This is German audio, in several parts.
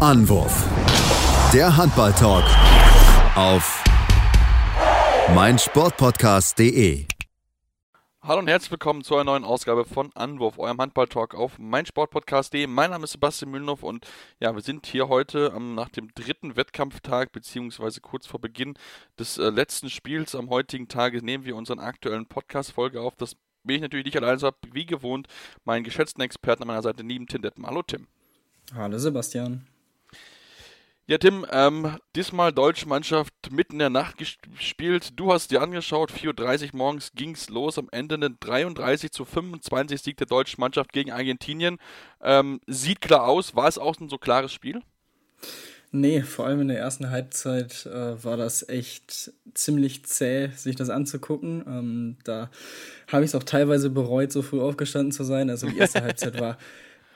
Anwurf. Der Handball-Talk auf meinsportpodcast.de. Hallo und herzlich willkommen zu einer neuen Ausgabe von Anwurf, eurem Handball-Talk auf meinsportpodcast.de. Mein Name ist Sebastian Mühlenhoff und ja, wir sind hier heute ähm, nach dem dritten Wettkampftag, beziehungsweise kurz vor Beginn des äh, letzten Spiels am heutigen Tage nehmen wir unseren aktuellen Podcast-Folge auf. Das bin ich natürlich nicht allein, so wie gewohnt, meinen geschätzten Experten an meiner Seite, lieben Tim Deppen. Hallo Tim. Hallo Sebastian. Ja, Tim, ähm, diesmal deutsche Mannschaft mitten in der Nacht gespielt. Du hast dir angeschaut, 4.30 Uhr morgens ging es los. Am Ende eine 33 zu 25 Sieg der deutschen Mannschaft gegen Argentinien. Ähm, sieht klar aus. War es auch ein so klares Spiel? Nee, vor allem in der ersten Halbzeit äh, war das echt ziemlich zäh, sich das anzugucken. Ähm, da habe ich es auch teilweise bereut, so früh aufgestanden zu sein. Also die erste Halbzeit war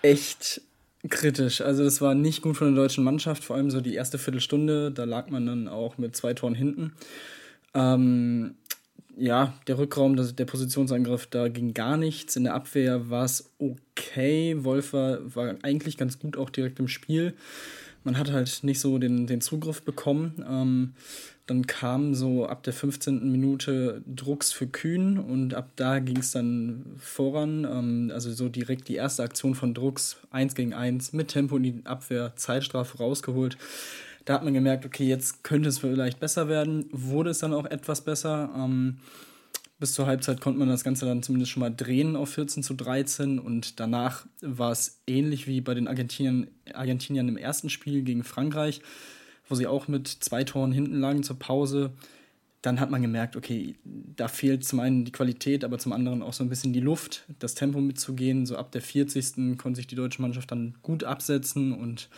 echt kritisch. Also das war nicht gut von der deutschen Mannschaft, vor allem so die erste Viertelstunde, da lag man dann auch mit zwei Toren hinten. Ähm, ja, der Rückraum, der Positionsangriff, da ging gar nichts. In der Abwehr war es okay. Wolfer war eigentlich ganz gut auch direkt im Spiel. Man hat halt nicht so den, den Zugriff bekommen. Ähm, dann kam so ab der 15. Minute Drucks für Kühn und ab da ging es dann voran. Ähm, also so direkt die erste Aktion von Drucks, 1 gegen 1, mit Tempo in die Abwehr, Zeitstrafe rausgeholt. Da hat man gemerkt, okay, jetzt könnte es vielleicht besser werden. Wurde es dann auch etwas besser. Ähm, bis zur Halbzeit konnte man das Ganze dann zumindest schon mal drehen auf 14 zu 13 und danach war es ähnlich wie bei den Argentiniern, Argentiniern im ersten Spiel gegen Frankreich wo sie auch mit zwei Toren hinten lagen zur Pause. Dann hat man gemerkt, okay, da fehlt zum einen die Qualität, aber zum anderen auch so ein bisschen die Luft, das Tempo mitzugehen. So ab der 40. konnte sich die deutsche Mannschaft dann gut absetzen und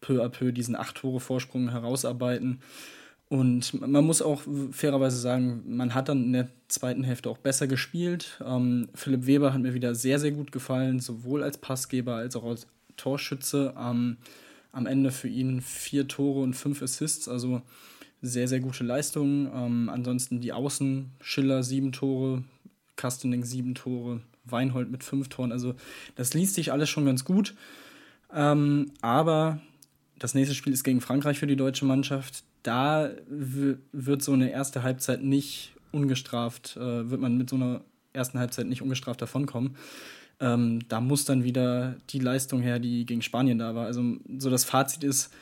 peu à peu diesen acht Tore Vorsprung herausarbeiten. Und man muss auch fairerweise sagen, man hat dann in der zweiten Hälfte auch besser gespielt. Ähm, Philipp Weber hat mir wieder sehr, sehr gut gefallen, sowohl als Passgeber als auch als Torschütze. Ähm, am Ende für ihn vier Tore und fünf Assists, also sehr, sehr gute Leistungen. Ähm, ansonsten die Außen, Schiller sieben Tore, Kastening sieben Tore, Weinhold mit fünf Toren. Also das liest sich alles schon ganz gut. Ähm, aber das nächste Spiel ist gegen Frankreich für die deutsche Mannschaft. Da wird so eine erste Halbzeit nicht ungestraft, äh, wird man mit so einer ersten Halbzeit nicht ungestraft davonkommen. Ähm, da muss dann wieder die Leistung her, die gegen Spanien da war. Also so das Fazit ist,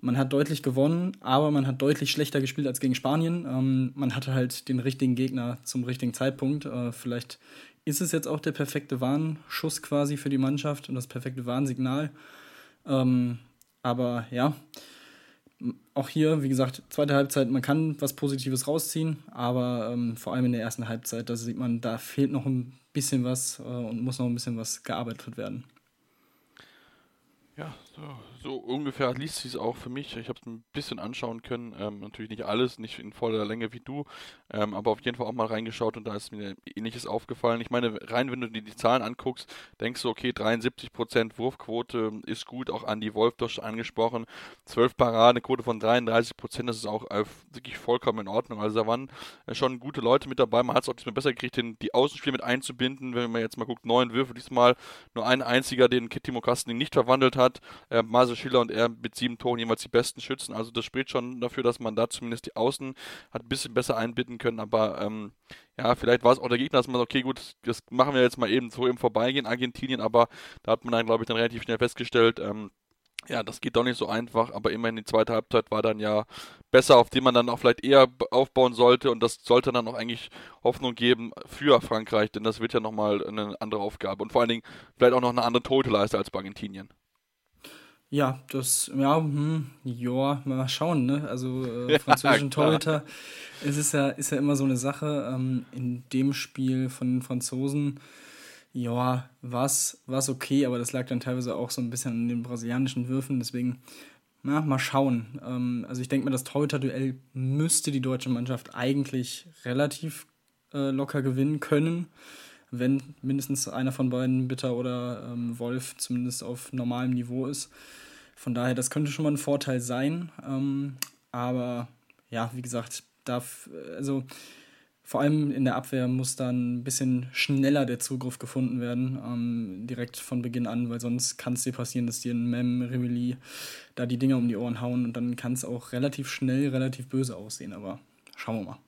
man hat deutlich gewonnen, aber man hat deutlich schlechter gespielt als gegen Spanien. Ähm, man hatte halt den richtigen Gegner zum richtigen Zeitpunkt. Äh, vielleicht ist es jetzt auch der perfekte Warnschuss quasi für die Mannschaft und das perfekte Warnsignal. Ähm, aber ja, auch hier, wie gesagt, zweite Halbzeit, man kann was Positives rausziehen, aber ähm, vor allem in der ersten Halbzeit, da sieht man, da fehlt noch ein bisschen was äh, und muss noch ein bisschen was gearbeitet werden. Ja, so, ungefähr liest sich es auch für mich. Ich habe es ein bisschen anschauen können. Ähm, natürlich nicht alles, nicht in voller Länge wie du, ähm, aber auf jeden Fall auch mal reingeschaut und da ist mir ähnliches aufgefallen. Ich meine, rein, wenn du dir die Zahlen anguckst, denkst du, okay, 73% Wurfquote ist gut, auch Andy Wolf durch angesprochen. 12 Paraden, Quote von 33%, das ist auch äh, wirklich vollkommen in Ordnung. Also da waren äh, schon gute Leute mit dabei. Man hat es auch diesmal besser gekriegt, den, die Außenspiele mit einzubinden. Wenn man jetzt mal guckt, neun Würfe, diesmal nur ein einziger, den Timo Kasten nicht verwandelt hat. Äh, Marcel Schiller und er mit sieben Toren jeweils die besten Schützen. Also das spricht schon dafür, dass man da zumindest die Außen hat ein bisschen besser einbinden können. Aber ähm, ja, vielleicht war es auch der Gegner, dass man sagt, okay, gut, das machen wir jetzt mal eben so im Vorbeigehen, Argentinien. Aber da hat man dann, glaube ich, dann relativ schnell festgestellt, ähm, ja, das geht doch nicht so einfach, aber immerhin die zweite Halbzeit war dann ja besser, auf die man dann auch vielleicht eher aufbauen sollte und das sollte dann auch eigentlich Hoffnung geben für Frankreich, denn das wird ja nochmal eine andere Aufgabe und vor allen Dingen vielleicht auch noch eine andere Toteleiste als bei Argentinien. Ja, das, ja, hm, ja, mal schauen, ne? Also äh, französischen Torhüter, es ist ja, ist ja immer so eine Sache. Ähm, in dem Spiel von den Franzosen, ja, war es okay, aber das lag dann teilweise auch so ein bisschen an den brasilianischen Würfen, deswegen, na, mal schauen. Ähm, also ich denke mal, das Torhüter-Duell müsste die deutsche Mannschaft eigentlich relativ äh, locker gewinnen können wenn mindestens einer von beiden, Bitter oder ähm, Wolf, zumindest auf normalem Niveau ist. Von daher, das könnte schon mal ein Vorteil sein. Ähm, aber ja, wie gesagt, darf, also vor allem in der Abwehr muss dann ein bisschen schneller der Zugriff gefunden werden, ähm, direkt von Beginn an, weil sonst kann es dir passieren, dass dir ein Mem, Riveli da die Dinger um die Ohren hauen und dann kann es auch relativ schnell, relativ böse aussehen, aber schauen wir mal.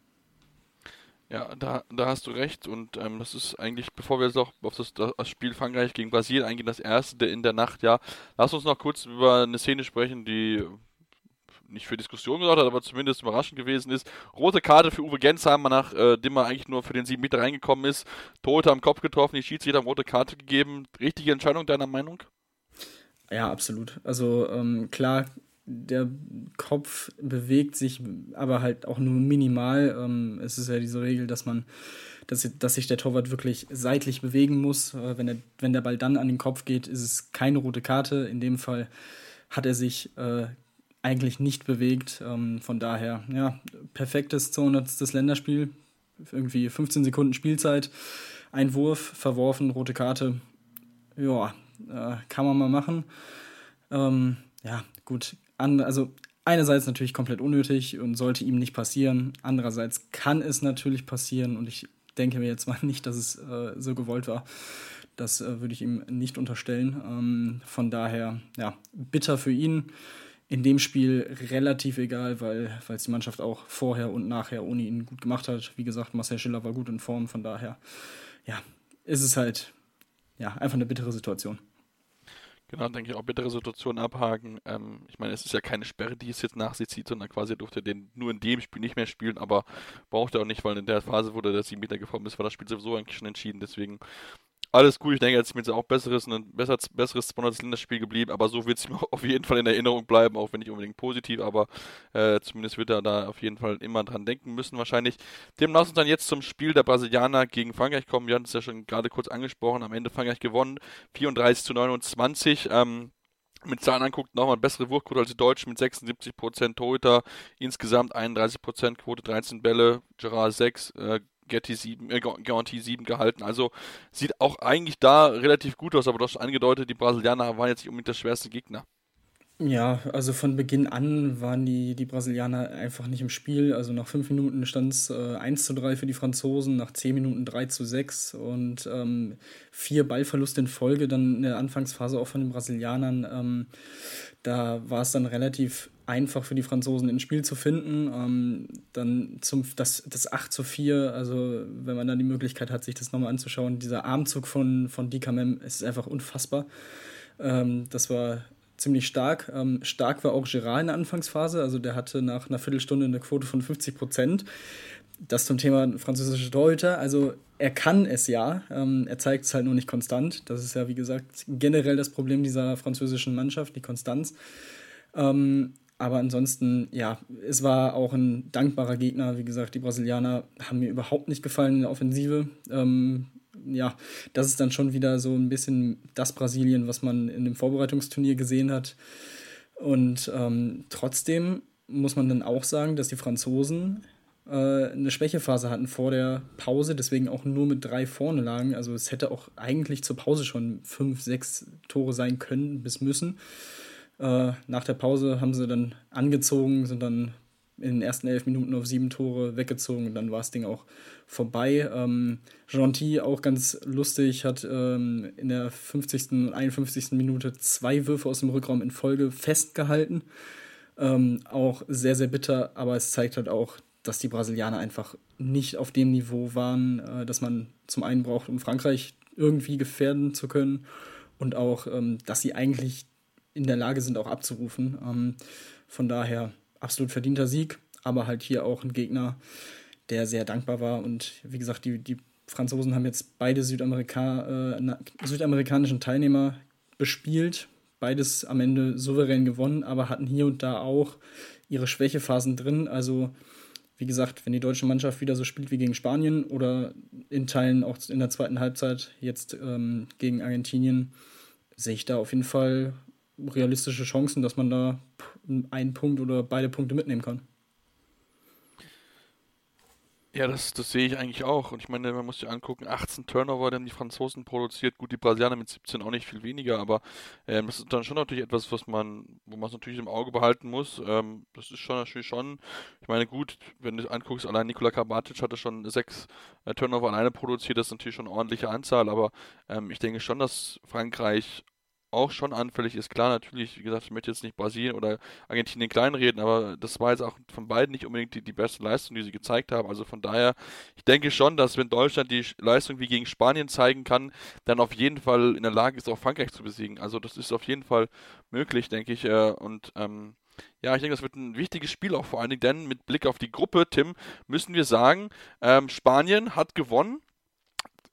Ja, da, da hast du recht und ähm, das ist eigentlich, bevor wir jetzt auch auf das, das Spiel Frankreich gegen Brasilien eingehen, das erste in der Nacht, ja, lass uns noch kurz über eine Szene sprechen, die nicht für Diskussion gesorgt hat, aber zumindest überraschend gewesen ist. Rote Karte für Uwe Gensheimer, nachdem äh, er eigentlich nur für den 7 Meter reingekommen ist. Tote am Kopf getroffen, die Schiedsrichter haben rote Karte gegeben. Richtige Entscheidung deiner Meinung? Ja, absolut. Also ähm, klar, der Kopf bewegt sich, aber halt auch nur minimal. Ähm, es ist ja diese Regel, dass man, dass, dass sich der Torwart wirklich seitlich bewegen muss. Äh, wenn, der, wenn der Ball dann an den Kopf geht, ist es keine rote Karte. In dem Fall hat er sich äh, eigentlich nicht bewegt. Ähm, von daher, ja, perfektes 200. Länderspiel. Irgendwie 15 Sekunden Spielzeit, ein Wurf, verworfen, rote Karte. Ja, äh, kann man mal machen. Ähm, ja, gut. An, also einerseits natürlich komplett unnötig und sollte ihm nicht passieren. Andererseits kann es natürlich passieren und ich denke mir jetzt mal nicht, dass es äh, so gewollt war. Das äh, würde ich ihm nicht unterstellen. Ähm, von daher, ja, bitter für ihn in dem Spiel relativ egal, weil es die Mannschaft auch vorher und nachher ohne ihn gut gemacht hat. Wie gesagt, Marcel Schiller war gut in Form, von daher, ja, ist es halt ja, einfach eine bittere Situation. Genau, denke ich auch bittere Situation abhaken. Ähm, ich meine, es ist ja keine Sperre, die es jetzt nach sich zieht, sondern quasi durfte den nur in dem Spiel nicht mehr spielen, aber braucht er auch nicht, weil in der Phase, wo der 7 Meter gekommen ist, war das Spiel sowieso eigentlich schon entschieden. Deswegen alles gut. Ich denke, jetzt ist mir jetzt auch besseres, ein besser, besseres 200 Länderspiel geblieben, aber so wird es mir auf jeden Fall in Erinnerung bleiben, auch wenn nicht unbedingt positiv, aber äh, zumindest wird er da auf jeden Fall immer dran denken müssen wahrscheinlich. Dem lass uns dann jetzt zum Spiel der Brasilianer gegen Frankreich kommen. Wir hatten es ja schon gerade kurz angesprochen. Am Ende Frankreich gewonnen, 34 zu 29. Ähm, mit Zahlen anguckt, nochmal bessere Wurfquote als die Deutschen mit 76% Torhüter, insgesamt 31% Quote, 13 Bälle, Gerard 6, äh, Getty 7, äh, Garantie 7 gehalten. Also sieht auch eigentlich da relativ gut aus, aber du hast angedeutet, die Brasilianer waren jetzt nicht unbedingt der schwerste Gegner. Ja, also von Beginn an waren die, die Brasilianer einfach nicht im Spiel. Also nach fünf Minuten stand es äh, 1 zu 3 für die Franzosen, nach zehn Minuten 3 zu 6 und ähm, vier Ballverluste in Folge dann in der Anfangsphase auch von den Brasilianern. Ähm, da war es dann relativ einfach für die Franzosen ins Spiel zu finden. Ähm, dann zum, das, das 8 zu 4, also wenn man dann die Möglichkeit hat, sich das nochmal anzuschauen, dieser Armzug von, von Dikamem ist einfach unfassbar. Ähm, das war ziemlich stark. Ähm, stark war auch Gerard in der Anfangsphase, also der hatte nach einer Viertelstunde eine Quote von 50 Prozent. Das zum Thema französische Torhüter. Also er kann es ja, ähm, er zeigt es halt nur nicht konstant. Das ist ja, wie gesagt, generell das Problem dieser französischen Mannschaft, die Konstanz. Ähm, aber ansonsten, ja, es war auch ein dankbarer Gegner. Wie gesagt, die Brasilianer haben mir überhaupt nicht gefallen in der Offensive. Ähm, ja, das ist dann schon wieder so ein bisschen das Brasilien, was man in dem Vorbereitungsturnier gesehen hat. Und ähm, trotzdem muss man dann auch sagen, dass die Franzosen äh, eine Schwächephase hatten vor der Pause, deswegen auch nur mit drei vorne lagen. Also es hätte auch eigentlich zur Pause schon fünf, sechs Tore sein können bis müssen. Äh, nach der Pause haben sie dann angezogen, sind dann in den ersten elf Minuten auf sieben Tore weggezogen und dann war das Ding auch vorbei. Ähm, Gentil auch ganz lustig, hat ähm, in der 50. und 51. Minute zwei Würfe aus dem Rückraum in Folge festgehalten. Ähm, auch sehr, sehr bitter, aber es zeigt halt auch, dass die Brasilianer einfach nicht auf dem Niveau waren, äh, dass man zum einen braucht, um Frankreich irgendwie gefährden zu können und auch, ähm, dass sie eigentlich in der Lage sind, auch abzurufen. Ähm, von daher absolut verdienter Sieg, aber halt hier auch ein Gegner, der sehr dankbar war. Und wie gesagt, die, die Franzosen haben jetzt beide Südamerika, äh, südamerikanischen Teilnehmer bespielt, beides am Ende souverän gewonnen, aber hatten hier und da auch ihre Schwächephasen drin. Also wie gesagt, wenn die deutsche Mannschaft wieder so spielt wie gegen Spanien oder in Teilen auch in der zweiten Halbzeit jetzt ähm, gegen Argentinien, sehe ich da auf jeden Fall realistische Chancen, dass man da einen Punkt oder beide Punkte mitnehmen kann. Ja, das, das sehe ich eigentlich auch. Und ich meine, man muss sich angucken, 18 Turnover, die haben die Franzosen produziert. Gut, die Brasilianer mit 17 auch nicht viel weniger, aber ähm, das ist dann schon natürlich etwas, was man, wo man es natürlich im Auge behalten muss. Ähm, das ist schon natürlich schon, ich meine, gut, wenn du anguckst, allein Nikola Karabatic hatte schon sechs äh, Turnover alleine produziert, das ist natürlich schon eine ordentliche Anzahl, aber ähm, ich denke schon, dass Frankreich auch schon anfällig ist. Klar, natürlich, wie gesagt, ich möchte jetzt nicht Brasilien oder Argentinien kleinreden, aber das war jetzt auch von beiden nicht unbedingt die, die beste Leistung, die sie gezeigt haben. Also von daher, ich denke schon, dass wenn Deutschland die Leistung wie gegen Spanien zeigen kann, dann auf jeden Fall in der Lage ist, auch Frankreich zu besiegen. Also das ist auf jeden Fall möglich, denke ich. Äh, und ähm, ja, ich denke, das wird ein wichtiges Spiel auch vor allen Dingen, denn mit Blick auf die Gruppe, Tim, müssen wir sagen, ähm, Spanien hat gewonnen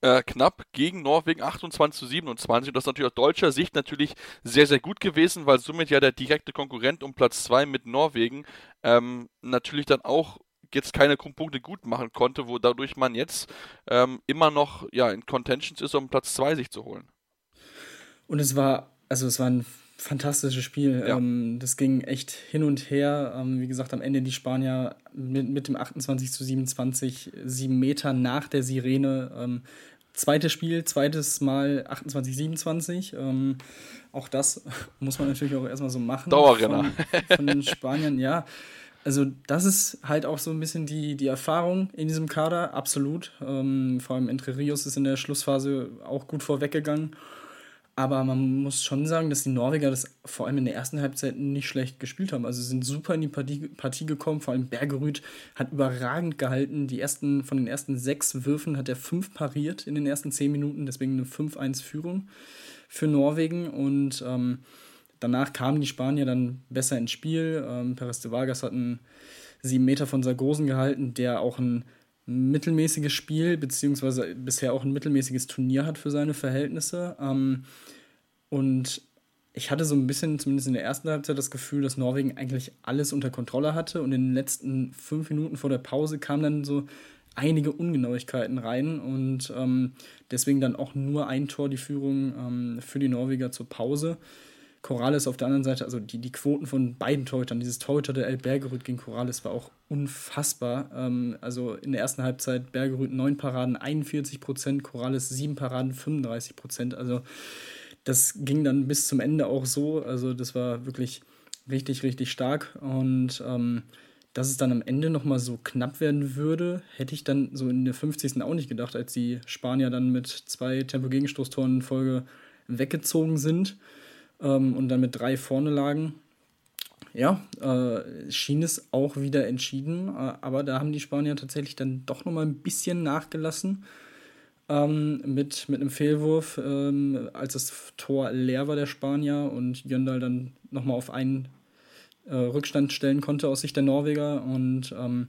äh, knapp gegen Norwegen 28 zu 27. Und das ist natürlich aus deutscher Sicht natürlich sehr, sehr gut gewesen, weil somit ja der direkte Konkurrent um Platz 2 mit Norwegen ähm, natürlich dann auch jetzt keine Punkte gut machen konnte, wo dadurch man jetzt ähm, immer noch ja, in Contentions ist, um Platz 2 sich zu holen. Und es war, also es war ein fantastisches Spiel. Ja. Ähm, das ging echt hin und her. Ähm, wie gesagt, am Ende die Spanier mit, mit dem 28 zu 27, sieben Meter nach der Sirene. Ähm, zweites Spiel, zweites Mal 28, 27. Ähm, auch das muss man natürlich auch erstmal so machen. Dauerrenner. Von, von den Spaniern, ja. Also, das ist halt auch so ein bisschen die, die Erfahrung in diesem Kader, absolut. Ähm, vor allem Entre Rios ist in der Schlussphase auch gut vorweggegangen. Aber man muss schon sagen, dass die Norweger das vor allem in der ersten Halbzeit nicht schlecht gespielt haben. Also sind super in die Partie, Partie gekommen. Vor allem Bergerüth hat überragend gehalten. Die ersten, von den ersten sechs Würfen hat er fünf pariert in den ersten zehn Minuten. Deswegen eine 5-1-Führung für Norwegen. Und ähm, danach kamen die Spanier dann besser ins Spiel. Ähm, Perez de Vargas hat einen sieben Meter von Sargosen gehalten, der auch ein mittelmäßiges Spiel, beziehungsweise bisher auch ein mittelmäßiges Turnier hat für seine Verhältnisse. Ähm, und ich hatte so ein bisschen, zumindest in der ersten Halbzeit, das Gefühl, dass Norwegen eigentlich alles unter Kontrolle hatte. Und in den letzten fünf Minuten vor der Pause kamen dann so einige Ungenauigkeiten rein und ähm, deswegen dann auch nur ein Tor die Führung ähm, für die Norweger zur Pause. Corrales auf der anderen Seite, also die, die Quoten von beiden Torhütern, dieses Torhüter der El Bergerud gegen Corrales war auch unfassbar. Ähm, also in der ersten Halbzeit Bergerud 9 Paraden, 41 Prozent, Corrales 7 Paraden, 35 Prozent. Also das ging dann bis zum Ende auch so. Also das war wirklich richtig, richtig stark. Und ähm, dass es dann am Ende nochmal so knapp werden würde, hätte ich dann so in der 50. auch nicht gedacht, als die Spanier dann mit zwei Tempo-Gegenstoßtoren in Folge weggezogen sind ähm, und dann mit drei vorne lagen. Ja, äh, schien es auch wieder entschieden, äh, aber da haben die Spanier tatsächlich dann doch nochmal ein bisschen nachgelassen ähm, mit, mit einem Fehlwurf, ähm, als das Tor leer war der Spanier und Jöndal dann nochmal auf einen äh, Rückstand stellen konnte aus Sicht der Norweger. Und ähm,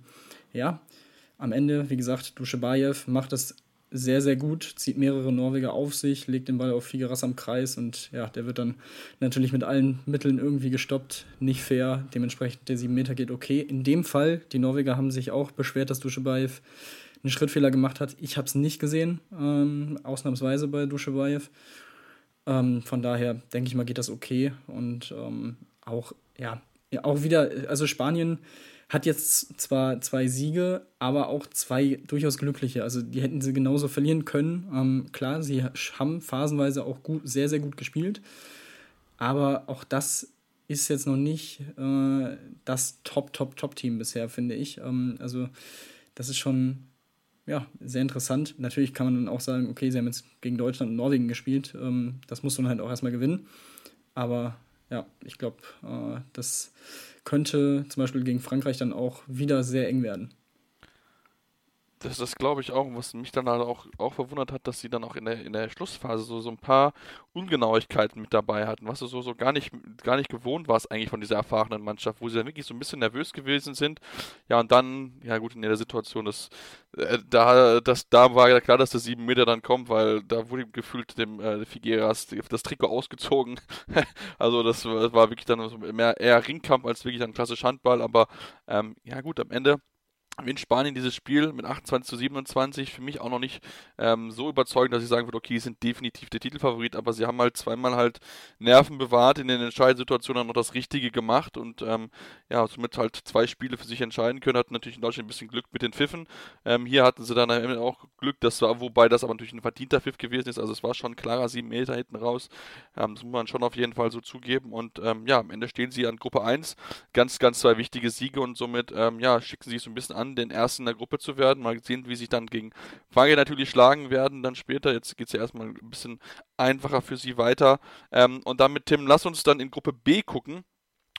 ja, am Ende, wie gesagt, Duschebaev macht das sehr, sehr gut, zieht mehrere Norweger auf sich, legt den Ball auf Figueras am Kreis und ja, der wird dann natürlich mit allen Mitteln irgendwie gestoppt. Nicht fair, dementsprechend der 7 Meter geht okay. In dem Fall, die Norweger haben sich auch beschwert, dass Duschebaev einen Schrittfehler gemacht hat. Ich habe es nicht gesehen, ähm, ausnahmsweise bei Duschebaev. Ähm, von daher denke ich mal, geht das okay und ähm, auch, ja, auch wieder, also Spanien hat jetzt zwar zwei Siege, aber auch zwei durchaus glückliche. Also die hätten sie genauso verlieren können. Ähm, klar, sie haben phasenweise auch gut, sehr, sehr gut gespielt. Aber auch das ist jetzt noch nicht äh, das Top, Top, Top-Team bisher, finde ich. Ähm, also das ist schon ja, sehr interessant. Natürlich kann man dann auch sagen, okay, sie haben jetzt gegen Deutschland und Norwegen gespielt. Ähm, das muss man halt auch erstmal gewinnen. Aber ja, ich glaube, äh, das könnte zum Beispiel gegen Frankreich dann auch wieder sehr eng werden. Das, das glaube ich auch. was mich dann halt auch, auch verwundert hat, dass sie dann auch in der, in der Schlussphase so, so ein paar Ungenauigkeiten mit dabei hatten, was du so, so gar, nicht, gar nicht gewohnt warst eigentlich von dieser erfahrenen Mannschaft, wo sie dann wirklich so ein bisschen nervös gewesen sind. Ja, und dann, ja gut, in der Situation, das, äh, da, das, da war ja klar, dass der 7 Meter dann kommt, weil da wurde gefühlt dem äh, Figueras das Trikot ausgezogen. also das, das, war wirklich dann mehr eher Ringkampf als wirklich ein klassischer Handball, aber ähm, ja gut, am Ende in Spanien dieses Spiel mit 28 zu 27 für mich auch noch nicht ähm, so überzeugend, dass ich sagen würde, okay, sie sind definitiv der Titelfavorit, aber sie haben halt zweimal halt Nerven bewahrt in den entscheidenden Situationen, haben noch das Richtige gemacht und ähm, ja, somit halt zwei Spiele für sich entscheiden können, hatten natürlich in Deutschland ein bisschen Glück mit den Pfiffen. Ähm, hier hatten sie dann auch Glück, das war, wobei das aber natürlich ein verdienter Pfiff gewesen ist, also es war schon klarer 7 Meter hinten raus, ähm, das muss man schon auf jeden Fall so zugeben und ähm, ja, am Ende stehen sie an Gruppe 1, ganz, ganz zwei wichtige Siege und somit ähm, ja, schicken sie sich so ein bisschen an, den ersten in der Gruppe zu werden. Mal sehen, wie sich dann gegen Frage natürlich schlagen werden dann später. Jetzt geht es ja erstmal ein bisschen einfacher für sie weiter. Ähm, und damit, Tim, lass uns dann in Gruppe B gucken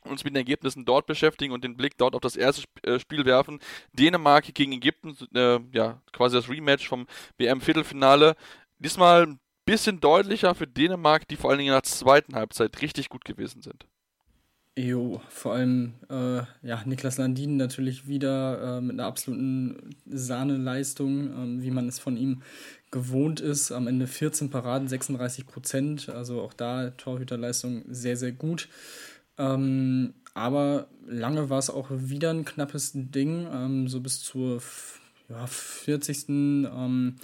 uns mit den Ergebnissen dort beschäftigen und den Blick dort auf das erste äh, Spiel werfen. Dänemark gegen Ägypten, äh, ja, quasi das Rematch vom WM-Viertelfinale. Diesmal ein bisschen deutlicher für Dänemark, die vor allen Dingen in der zweiten Halbzeit richtig gut gewesen sind. Jo, vor allem äh, ja, Niklas Landin natürlich wieder äh, mit einer absoluten Sahneleistung, ähm, wie man es von ihm gewohnt ist. Am Ende 14 Paraden, 36 Prozent. Also auch da Torhüterleistung sehr, sehr gut. Ähm, aber lange war es auch wieder ein knappes Ding. Ähm, so bis zur ja, 40. Ähm,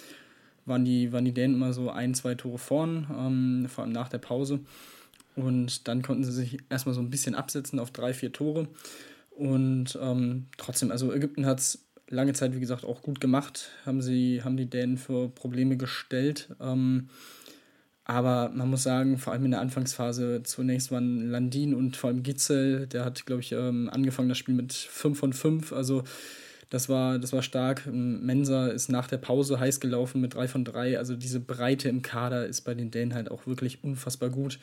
waren, die, waren die Dänen immer so ein, zwei Tore vorn, ähm, vor allem nach der Pause. Und dann konnten sie sich erstmal so ein bisschen absetzen auf drei, vier Tore. Und ähm, trotzdem, also Ägypten hat es lange Zeit, wie gesagt, auch gut gemacht. Haben, sie, haben die Dänen für Probleme gestellt. Ähm, aber man muss sagen, vor allem in der Anfangsphase, zunächst waren Landin und vor allem Gitzel, der hat, glaube ich, ähm, angefangen das Spiel mit 5 von 5. Also das war, das war stark. Mensa ist nach der Pause heiß gelaufen mit 3 von 3. Also diese Breite im Kader ist bei den Dänen halt auch wirklich unfassbar gut.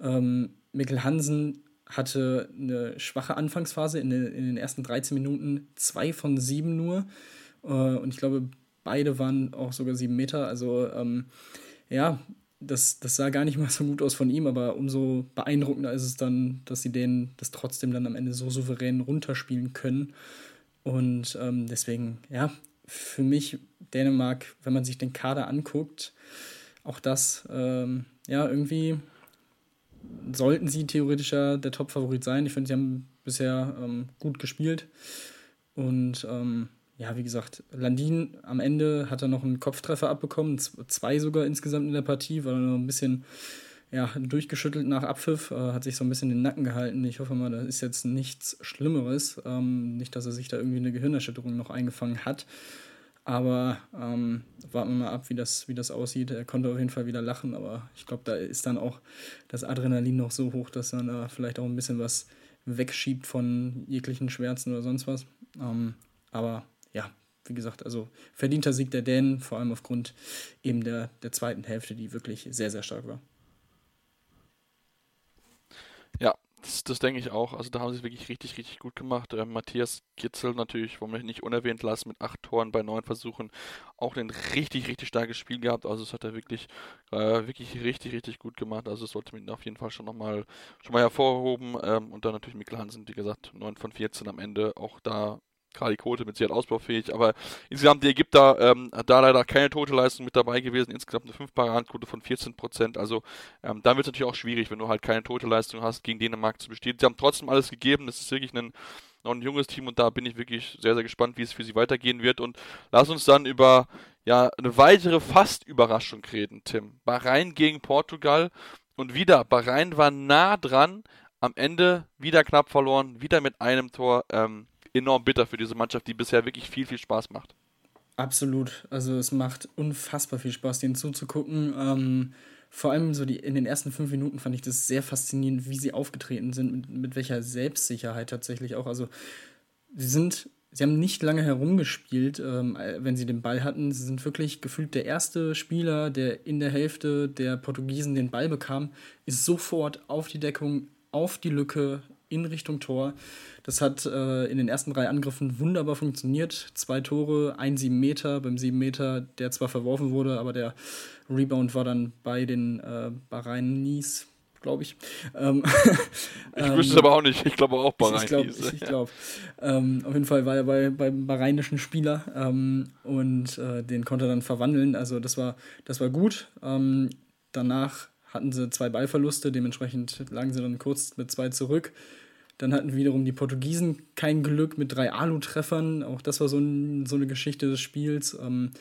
Ähm, Mikkel Hansen hatte eine schwache Anfangsphase in, den, in den ersten 13 Minuten, zwei von sieben nur. Äh, und ich glaube, beide waren auch sogar sieben Meter. Also ähm, ja, das, das sah gar nicht mal so gut aus von ihm, aber umso beeindruckender ist es dann, dass sie den das trotzdem dann am Ende so souverän runterspielen können. Und ähm, deswegen, ja, für mich Dänemark, wenn man sich den Kader anguckt, auch das, ähm, ja, irgendwie sollten sie theoretischer der Top-Favorit sein. Ich finde, sie haben bisher ähm, gut gespielt. Und ähm, ja, wie gesagt, Landin am Ende hat er noch einen Kopftreffer abbekommen, zwei sogar insgesamt in der Partie, war noch ein bisschen ja, durchgeschüttelt nach Abpfiff, äh, hat sich so ein bisschen den Nacken gehalten. Ich hoffe mal, da ist jetzt nichts Schlimmeres. Ähm, nicht, dass er sich da irgendwie eine Gehirnerschütterung noch eingefangen hat. Aber ähm, warten wir mal ab, wie das, wie das aussieht. Er konnte auf jeden Fall wieder lachen, aber ich glaube, da ist dann auch das Adrenalin noch so hoch, dass er da vielleicht auch ein bisschen was wegschiebt von jeglichen Schmerzen oder sonst was. Ähm, aber ja, wie gesagt, also verdienter Sieg der Dänen, vor allem aufgrund eben der, der zweiten Hälfte, die wirklich sehr, sehr stark war. Ja, das, das denke ich auch. Also da haben sie es wirklich richtig, richtig gut gemacht. Äh, Matthias Gitzel natürlich, wollen wir nicht unerwähnt lassen, mit acht Toren bei neun Versuchen. Auch ein richtig, richtig starkes Spiel gehabt. Also das hat er wirklich, äh, wirklich richtig, richtig gut gemacht. Also das sollte man auf jeden Fall schon nochmal schon mal hervorhoben. Ähm, und dann natürlich Mikkel Hansen, wie gesagt, 9 von 14 am Ende. Auch da Kali Kote mit Sicherheit ausbaufähig, aber insgesamt die Ägypter ähm, da leider keine tote Leistung mit dabei gewesen, insgesamt eine 5 Paradenquote von 14%, also ähm, dann wird es natürlich auch schwierig, wenn du halt keine tote Leistung hast, gegen Dänemark zu bestehen. Sie haben trotzdem alles gegeben, das ist wirklich ein, noch ein junges Team und da bin ich wirklich sehr, sehr gespannt, wie es für sie weitergehen wird. Und lass uns dann über ja, eine weitere Fast-Überraschung reden, Tim. Bahrain gegen Portugal. Und wieder, Bahrain war nah dran, am Ende wieder knapp verloren, wieder mit einem Tor, ähm, enorm bitter für diese Mannschaft, die bisher wirklich viel, viel Spaß macht. Absolut. Also es macht unfassbar viel Spaß, denen zuzugucken. Ähm, vor allem so die in den ersten fünf Minuten fand ich das sehr faszinierend, wie sie aufgetreten sind, mit, mit welcher Selbstsicherheit tatsächlich auch. Also sie sind, sie haben nicht lange herumgespielt, ähm, wenn sie den Ball hatten. Sie sind wirklich gefühlt der erste Spieler, der in der Hälfte der Portugiesen den Ball bekam, ist sofort auf die Deckung, auf die Lücke, in Richtung Tor. Das hat äh, in den ersten drei Angriffen wunderbar funktioniert. Zwei Tore, ein sieben Meter. Beim sieben Meter, der zwar verworfen wurde, aber der Rebound war dann bei den äh, Bahrain-Nies, glaube ich. Ähm, ich wüsste es aber auch nicht. Ich glaube auch Bahrain. Ich glaube, ich, ich glaub. ähm, auf jeden Fall war er bei, beim bahrainischen Spieler ähm, und äh, den konnte er dann verwandeln. Also das war, das war gut. Ähm, danach hatten sie zwei Ballverluste, dementsprechend lagen sie dann kurz mit zwei zurück. Dann hatten wiederum die Portugiesen kein Glück mit drei Alu-Treffern. Auch das war so, ein, so, eine Geschichte des Spiels. Ähm,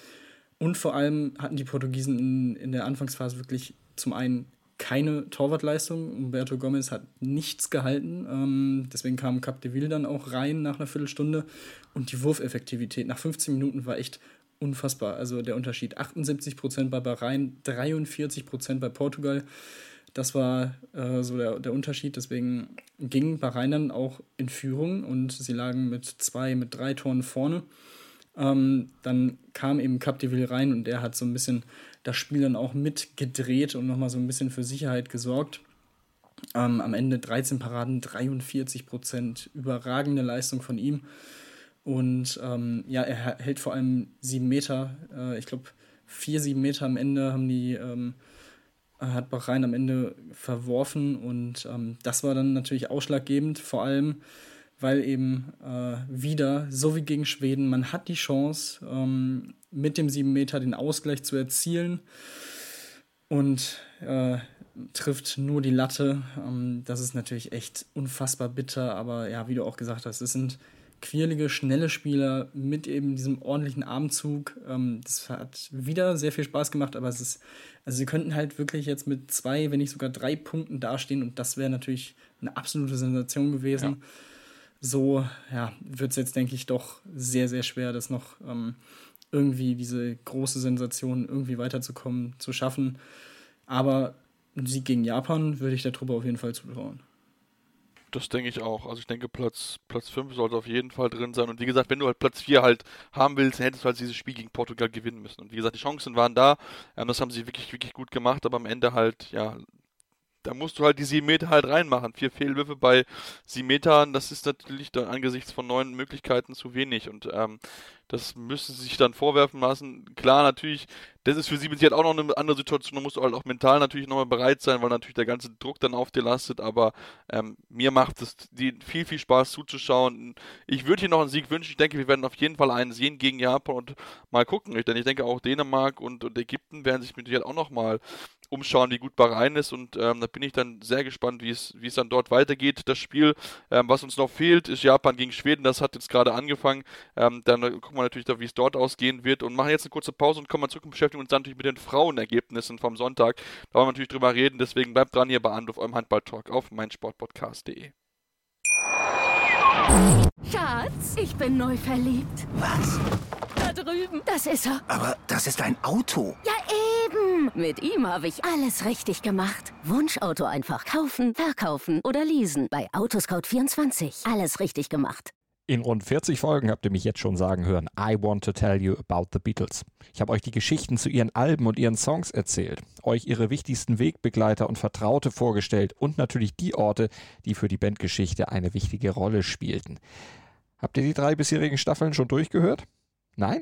und vor allem hatten die Portugiesen in, in der Anfangsphase wirklich zum einen keine Torwartleistung. Umberto Gomez hat nichts gehalten. Ähm, deswegen kam Capdeville dann auch rein nach einer Viertelstunde. Und die Wurfeffektivität nach 15 Minuten war echt unfassbar. Also der Unterschied 78% bei Bahrain, 43% bei Portugal. Das war äh, so der, der Unterschied. Deswegen ging Bahrain dann auch in Führung und sie lagen mit zwei, mit drei Toren vorne. Ähm, dann kam eben Capdeville rein und der hat so ein bisschen das Spiel dann auch mitgedreht und nochmal so ein bisschen für Sicherheit gesorgt. Ähm, am Ende 13 Paraden, 43 Prozent, überragende Leistung von ihm. Und ähm, ja, er hält vor allem sieben Meter. Äh, ich glaube, vier, sieben Meter am Ende haben die, ähm, hat Bahrain am Ende verworfen. Und ähm, das war dann natürlich ausschlaggebend, vor allem, weil eben äh, wieder, so wie gegen Schweden, man hat die Chance, ähm, mit dem 7 Meter den Ausgleich zu erzielen und äh, trifft nur die Latte. Ähm, das ist natürlich echt unfassbar bitter, aber ja, wie du auch gesagt hast, es sind quirlige, schnelle Spieler mit eben diesem ordentlichen Armzug. Ähm, das hat wieder sehr viel Spaß gemacht, aber es ist, also sie könnten halt wirklich jetzt mit zwei, wenn nicht sogar drei Punkten dastehen und das wäre natürlich eine absolute Sensation gewesen. Ja. So, ja, wird es jetzt, denke ich, doch sehr, sehr schwer, das noch ähm, irgendwie diese große Sensation irgendwie weiterzukommen, zu schaffen. Aber ein Sieg gegen Japan würde ich der Truppe auf jeden Fall zutrauen. Das denke ich auch. Also ich denke, Platz, Platz 5 sollte auf jeden Fall drin sein. Und wie gesagt, wenn du halt Platz 4 halt haben willst, hättest du halt dieses Spiel gegen Portugal gewinnen müssen. Und wie gesagt, die Chancen waren da. Ähm, das haben sie wirklich, wirklich gut gemacht, aber am Ende halt, ja, da musst du halt die 7 Meter halt reinmachen. Vier Fehlwürfe bei 7 Metern, das ist natürlich dann angesichts von neun Möglichkeiten zu wenig. Und ähm, das müssen sie sich dann vorwerfen lassen. Klar, natürlich, das ist für sie mit auch noch eine andere Situation. Da musst du halt auch mental natürlich nochmal bereit sein, weil natürlich der ganze Druck dann auf dir lastet. Aber ähm, mir macht es viel, viel Spaß zuzuschauen. Ich würde hier noch einen Sieg wünschen. Ich denke, wir werden auf jeden Fall einen sehen gegen Japan und mal gucken. Denn ich denke auch Dänemark und, und Ägypten werden sich mit Sicherheit auch nochmal umschauen, wie gut Bahrain ist. Und ähm, da bin ich dann sehr gespannt, wie es, wie es dann dort weitergeht. Das Spiel, ähm, was uns noch fehlt, ist Japan gegen Schweden. Das hat jetzt gerade angefangen. Ähm, dann gucken wir natürlich, da, wie es dort ausgehen wird. Und machen jetzt eine kurze Pause und kommen mal zurück und beschäftigen uns dann natürlich mit den Frauenergebnissen vom Sonntag. Da wollen wir natürlich drüber reden. Deswegen bleibt dran hier bei Anruf eurem Handball-Talk auf meinsportpodcast.de. Schatz, ich bin neu verliebt. Was? Da drüben. Das ist er. Aber das ist ein Auto. Ja, eben. Mit ihm habe ich alles richtig gemacht. Wunschauto einfach kaufen, verkaufen oder leasen. Bei Autoscout24. Alles richtig gemacht. In rund 40 Folgen habt ihr mich jetzt schon sagen hören, I want to tell you about the Beatles. Ich habe euch die Geschichten zu ihren Alben und ihren Songs erzählt, euch ihre wichtigsten Wegbegleiter und Vertraute vorgestellt und natürlich die Orte, die für die Bandgeschichte eine wichtige Rolle spielten. Habt ihr die drei bisherigen Staffeln schon durchgehört? Nein?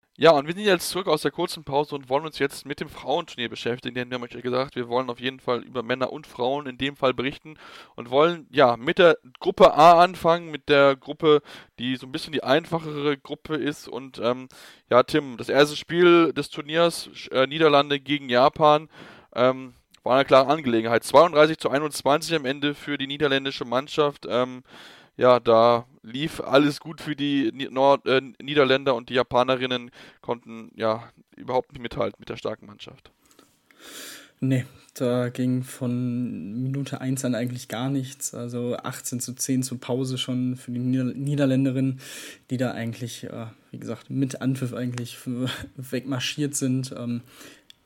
Ja, und wir sind jetzt zurück aus der kurzen Pause und wollen uns jetzt mit dem Frauenturnier beschäftigen. Denn wir haben euch ja gesagt, wir wollen auf jeden Fall über Männer und Frauen in dem Fall berichten und wollen ja mit der Gruppe A anfangen, mit der Gruppe, die so ein bisschen die einfachere Gruppe ist. Und ähm, ja, Tim, das erste Spiel des Turniers, äh, Niederlande gegen Japan, ähm, war eine klare Angelegenheit. 32 zu 21 am Ende für die niederländische Mannschaft. Ähm, ja, da lief alles gut für die Nord äh, Niederländer und die Japanerinnen konnten ja überhaupt nicht mithalten mit der starken Mannschaft. Nee, da ging von Minute 1 an eigentlich gar nichts. Also 18 zu 10 zur Pause schon für die Nieder Niederländerinnen, die da eigentlich, äh, wie gesagt, mit Anpfiff eigentlich wegmarschiert sind. Ähm,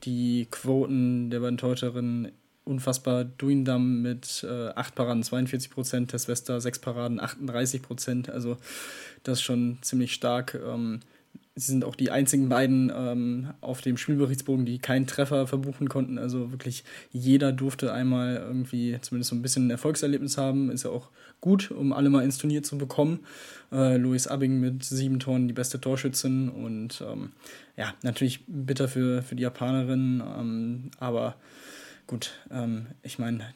die Quoten der beiden Torhüterinnen unfassbar. Duindam mit äh, 8 Paraden 42 Prozent, Tesswester 6 Paraden 38 Prozent. Also das ist schon ziemlich stark. Ähm, sie sind auch die einzigen beiden ähm, auf dem Spielberichtsbogen, die keinen Treffer verbuchen konnten. Also wirklich jeder durfte einmal irgendwie zumindest so ein bisschen ein Erfolgserlebnis haben. Ist ja auch gut, um alle mal ins Turnier zu bekommen. Äh, Louis Abing mit sieben Toren die beste Torschützin und ähm, ja, natürlich bitter für, für die Japanerin, ähm, aber gut, ähm, ich meine,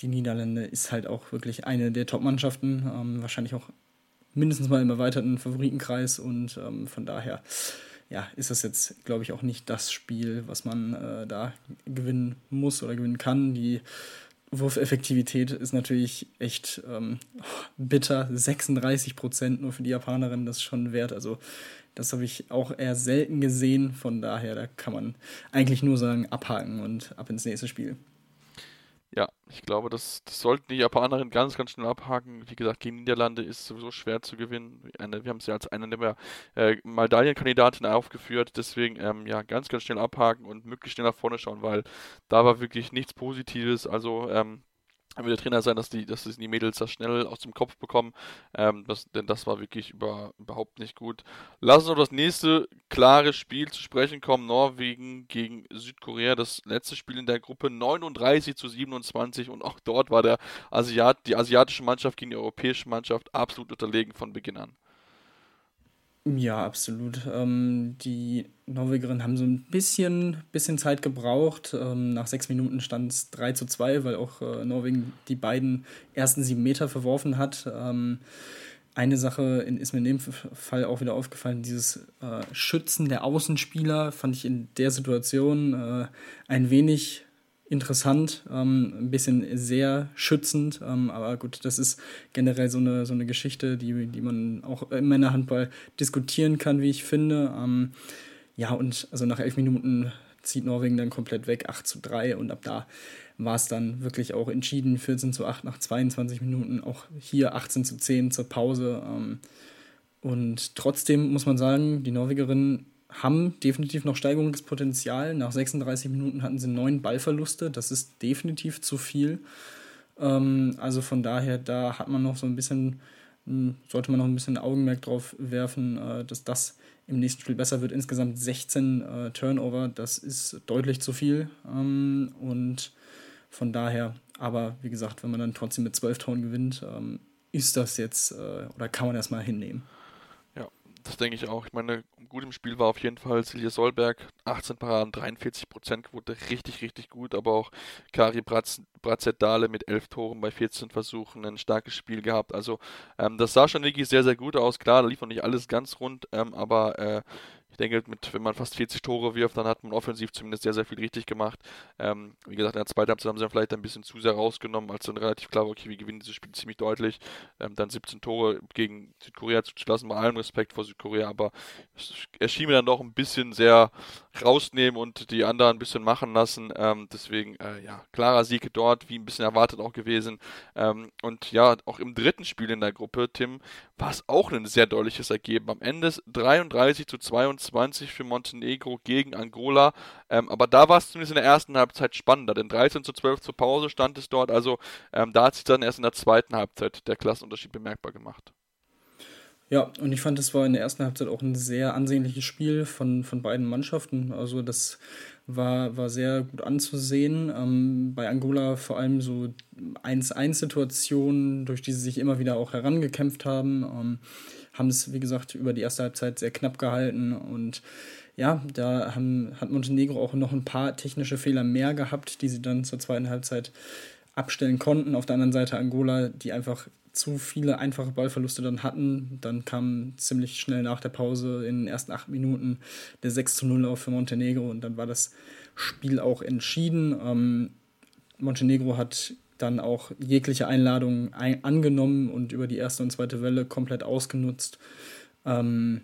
die Niederlande ist halt auch wirklich eine der Top-Mannschaften, ähm, wahrscheinlich auch mindestens mal im erweiterten Favoritenkreis und ähm, von daher ja, ist das jetzt, glaube ich, auch nicht das Spiel, was man äh, da gewinnen muss oder gewinnen kann. Die Wurfeffektivität ist natürlich echt ähm, bitter. 36 Prozent nur für die Japanerin, das ist schon wert. Also, das habe ich auch eher selten gesehen. Von daher, da kann man eigentlich nur sagen, abhaken und ab ins nächste Spiel. Ja, ich glaube, das, das sollten die Japanerin ganz, ganz schnell abhaken. Wie gesagt, gegen Niederlande ist sowieso schwer zu gewinnen. Eine, wir haben ja als eine der äh, Medaillenkandidatinnen aufgeführt. Deswegen, ähm, ja, ganz, ganz schnell abhaken und möglichst schnell nach vorne schauen, weil da war wirklich nichts Positives. Also, ähm, wird der Trainer sein, dass die, dass die Mädels das schnell aus dem Kopf bekommen. Ähm, das, denn das war wirklich über, überhaupt nicht gut. Lass uns auf das nächste klare Spiel zu sprechen kommen. Norwegen gegen Südkorea. Das letzte Spiel in der Gruppe 39 zu 27 und auch dort war der Asiat, die asiatische Mannschaft gegen die europäische Mannschaft absolut unterlegen von Beginn an. Ja, absolut. Ähm, die Norwegerinnen haben so ein bisschen, bisschen Zeit gebraucht. Ähm, nach sechs Minuten stand es 3 zu 2, weil auch äh, Norwegen die beiden ersten sieben Meter verworfen hat. Ähm, eine Sache ist mir in dem Fall auch wieder aufgefallen, dieses äh, Schützen der Außenspieler fand ich in der Situation äh, ein wenig interessant, ähm, ein bisschen sehr schützend, ähm, aber gut, das ist generell so eine, so eine Geschichte, die, die man auch im Männerhandball diskutieren kann, wie ich finde. Ähm, ja, und also nach elf Minuten zieht Norwegen dann komplett weg, 8 zu 3 und ab da war es dann wirklich auch entschieden, 14 zu 8 nach 22 Minuten, auch hier 18 zu 10 zur Pause. Ähm, und trotzdem muss man sagen, die Norwegerinnen haben definitiv noch Steigerungspotenzial. Nach 36 Minuten hatten sie neun Ballverluste. Das ist definitiv zu viel. Ähm, also von daher, da hat man noch so ein bisschen, hm, sollte man noch ein bisschen Augenmerk drauf werfen, äh, dass das im nächsten Spiel besser wird. Insgesamt 16 äh, Turnover, das ist deutlich zu viel. Ähm, und von daher, aber wie gesagt, wenn man dann trotzdem mit 12 Toren gewinnt, ähm, ist das jetzt äh, oder kann man das mal hinnehmen. Das denke ich auch. Ich meine, gut im Spiel war auf jeden Fall Silja Solberg, 18 Paraden, 43% Quote, richtig, richtig gut, aber auch Kari Bratzett-Dahle mit 11 Toren bei 14 Versuchen, ein starkes Spiel gehabt. Also ähm, das sah schon wirklich sehr, sehr gut aus. Klar, da lief noch nicht alles ganz rund, ähm, aber äh, denke, mit, wenn man fast 40 Tore wirft, dann hat man offensiv zumindest sehr, sehr viel richtig gemacht. Ähm, wie gesagt, in der zweiten Halbzeit haben sie dann vielleicht ein bisschen zu sehr rausgenommen, als dann relativ klar war, okay, wir gewinnen dieses Spiel ziemlich deutlich. Ähm, dann 17 Tore gegen Südkorea zuzulassen, bei allem Respekt vor Südkorea, aber es schien mir dann doch ein bisschen sehr rausnehmen und die anderen ein bisschen machen lassen. Ähm, deswegen, äh, ja, klarer Sieg dort, wie ein bisschen erwartet auch gewesen. Ähm, und ja, auch im dritten Spiel in der Gruppe, Tim, war es auch ein sehr deutliches Ergebnis. Am Ende 33 zu 22 für Montenegro gegen Angola. Ähm, aber da war es zumindest in der ersten Halbzeit spannender, denn 13 zu 12 zur Pause stand es dort. Also ähm, da hat sich dann erst in der zweiten Halbzeit der Klassenunterschied bemerkbar gemacht. Ja, und ich fand, es war in der ersten Halbzeit auch ein sehr ansehnliches Spiel von, von beiden Mannschaften. Also das war, war sehr gut anzusehen. Ähm, bei Angola vor allem so 1-1-Situationen, durch die sie sich immer wieder auch herangekämpft haben. Ähm, haben es, wie gesagt, über die erste Halbzeit sehr knapp gehalten und ja, da haben, hat Montenegro auch noch ein paar technische Fehler mehr gehabt, die sie dann zur zweiten Halbzeit abstellen konnten. Auf der anderen Seite Angola, die einfach zu viele einfache Ballverluste dann hatten. Dann kam ziemlich schnell nach der Pause in den ersten acht Minuten der 6 zu 0 auf für Montenegro und dann war das Spiel auch entschieden. Ähm, Montenegro hat dann auch jegliche Einladungen ein angenommen und über die erste und zweite Welle komplett ausgenutzt. Ähm,